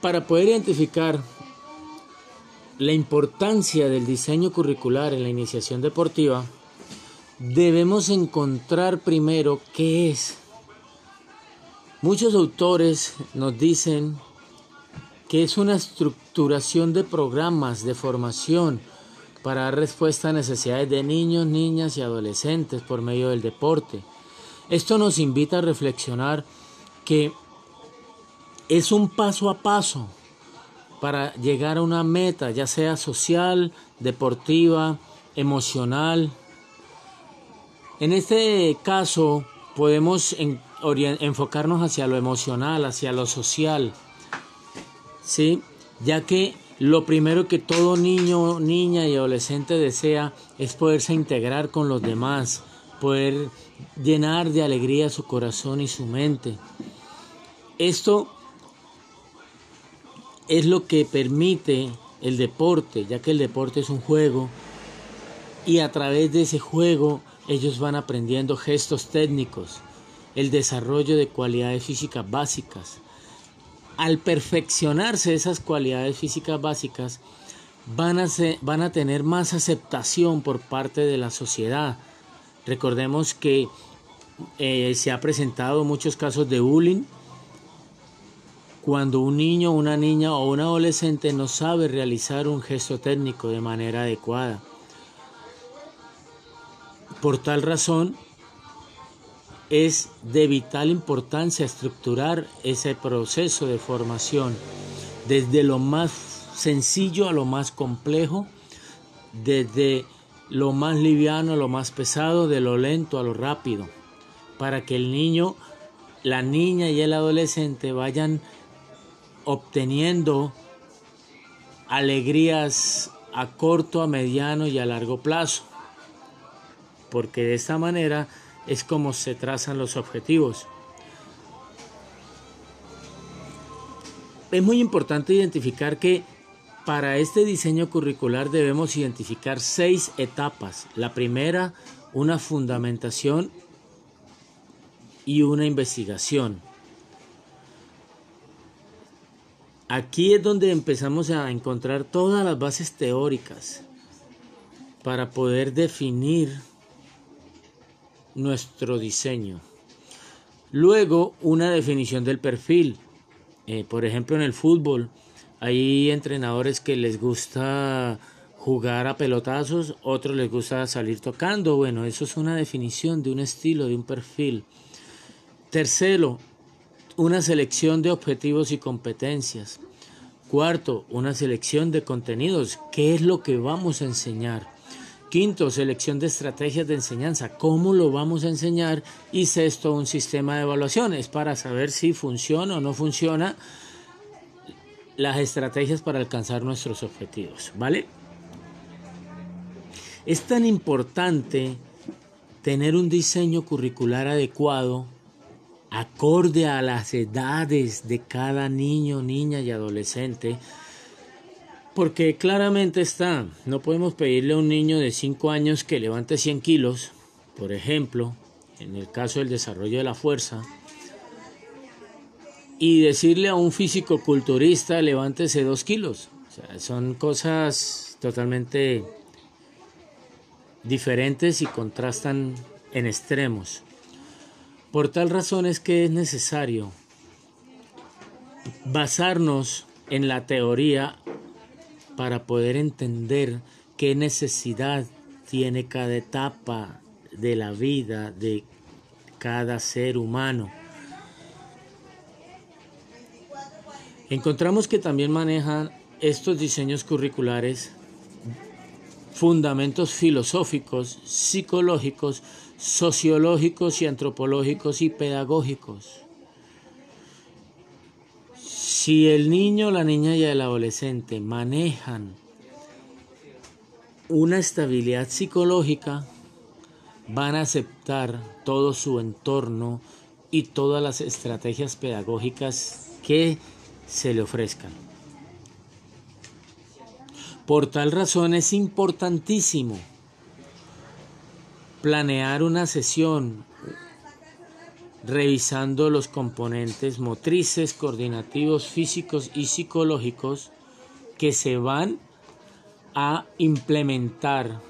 Para poder identificar la importancia del diseño curricular en la iniciación deportiva, debemos encontrar primero qué es. Muchos autores nos dicen que es una estructuración de programas de formación para dar respuesta a necesidades de niños, niñas y adolescentes por medio del deporte. Esto nos invita a reflexionar que es un paso a paso para llegar a una meta, ya sea social, deportiva, emocional. En este caso podemos enfocarnos hacia lo emocional, hacia lo social, ¿sí? ya que lo primero que todo niño, niña y adolescente desea es poderse integrar con los demás, poder llenar de alegría su corazón y su mente. Esto es lo que permite el deporte, ya que el deporte es un juego y a través de ese juego ellos van aprendiendo gestos técnicos, el desarrollo de cualidades físicas básicas. Al perfeccionarse esas cualidades físicas básicas, van a, van a tener más aceptación por parte de la sociedad. Recordemos que eh, se ha presentado muchos casos de bullying cuando un niño, una niña o un adolescente no sabe realizar un gesto técnico de manera adecuada. Por tal razón, es de vital importancia estructurar ese proceso de formación desde lo más sencillo a lo más complejo, desde lo más liviano a lo más pesado, de lo lento a lo rápido, para que el niño, la niña y el adolescente vayan obteniendo alegrías a corto, a mediano y a largo plazo, porque de esta manera es como se trazan los objetivos. Es muy importante identificar que para este diseño curricular debemos identificar seis etapas. La primera, una fundamentación y una investigación. Aquí es donde empezamos a encontrar todas las bases teóricas para poder definir nuestro diseño. Luego, una definición del perfil. Eh, por ejemplo, en el fútbol hay entrenadores que les gusta jugar a pelotazos, otros les gusta salir tocando. Bueno, eso es una definición de un estilo, de un perfil. Tercero, una selección de objetivos y competencias. Cuarto, una selección de contenidos. ¿Qué es lo que vamos a enseñar? Quinto, selección de estrategias de enseñanza. ¿Cómo lo vamos a enseñar? Y sexto, un sistema de evaluaciones para saber si funciona o no funciona las estrategias para alcanzar nuestros objetivos. ¿Vale? Es tan importante tener un diseño curricular adecuado acorde a las edades de cada niño, niña y adolescente, porque claramente está, no podemos pedirle a un niño de 5 años que levante 100 kilos, por ejemplo, en el caso del desarrollo de la fuerza, y decirle a un físico culturista levántese 2 kilos. son cosas totalmente diferentes y contrastan en extremos. Por tal razón es que es necesario basarnos en la teoría para poder entender qué necesidad tiene cada etapa de la vida de cada ser humano. Encontramos que también manejan estos diseños curriculares fundamentos filosóficos, psicológicos, sociológicos y antropológicos y pedagógicos. Si el niño, la niña y el adolescente manejan una estabilidad psicológica, van a aceptar todo su entorno y todas las estrategias pedagógicas que se le ofrezcan. Por tal razón es importantísimo planear una sesión revisando los componentes motrices, coordinativos, físicos y psicológicos que se van a implementar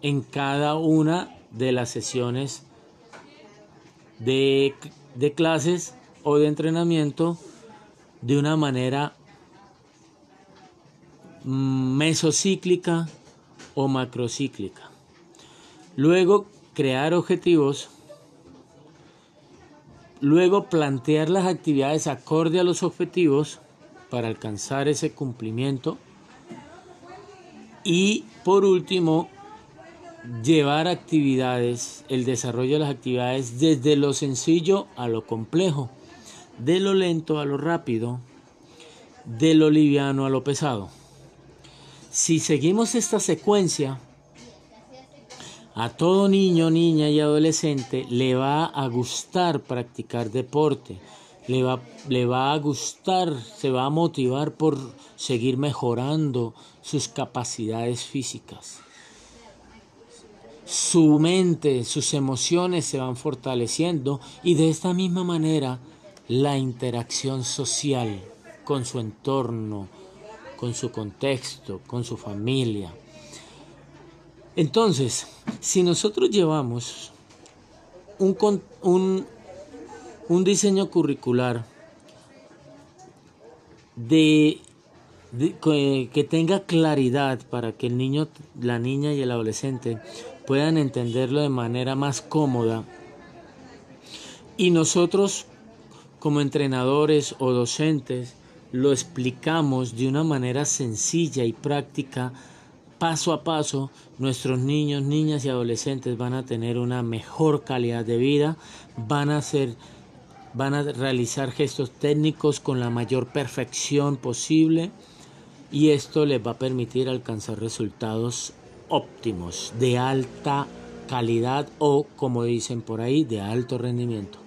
en cada una de las sesiones de, clases o de entrenamiento de una manera mesocíclica o macrocíclica. Luego, crear objetivos. Luego, plantear las actividades acorde a los objetivos para alcanzar ese cumplimiento. Y por último, llevar actividades, el desarrollo de las actividades desde lo sencillo a lo complejo, de lo lento a lo rápido, de lo liviano a lo pesado. Si seguimos esta secuencia, a todo niño, niña y adolescente le va a gustar practicar deporte, le va, le va a gustar, se va a motivar por seguir mejorando sus capacidades físicas su mente, sus emociones se van fortaleciendo y de esta misma manera la interacción social con su entorno, con su contexto, con su familia. Entonces, si nosotros llevamos un, un, diseño curricular de, que tenga claridad para que el niño, la niña y el adolescente puedan entenderlo de manera más cómoda. Y nosotros, como entrenadores o docentes, lo explicamos de una manera sencilla y práctica, paso a paso, nuestros niños, niñas y adolescentes van a tener una mejor calidad de vida, van a ser van a realizar gestos técnicos con la mayor perfección posible y esto les va a permitir alcanzar resultados óptimos, de alta calidad o, como dicen por ahí, de alto rendimiento.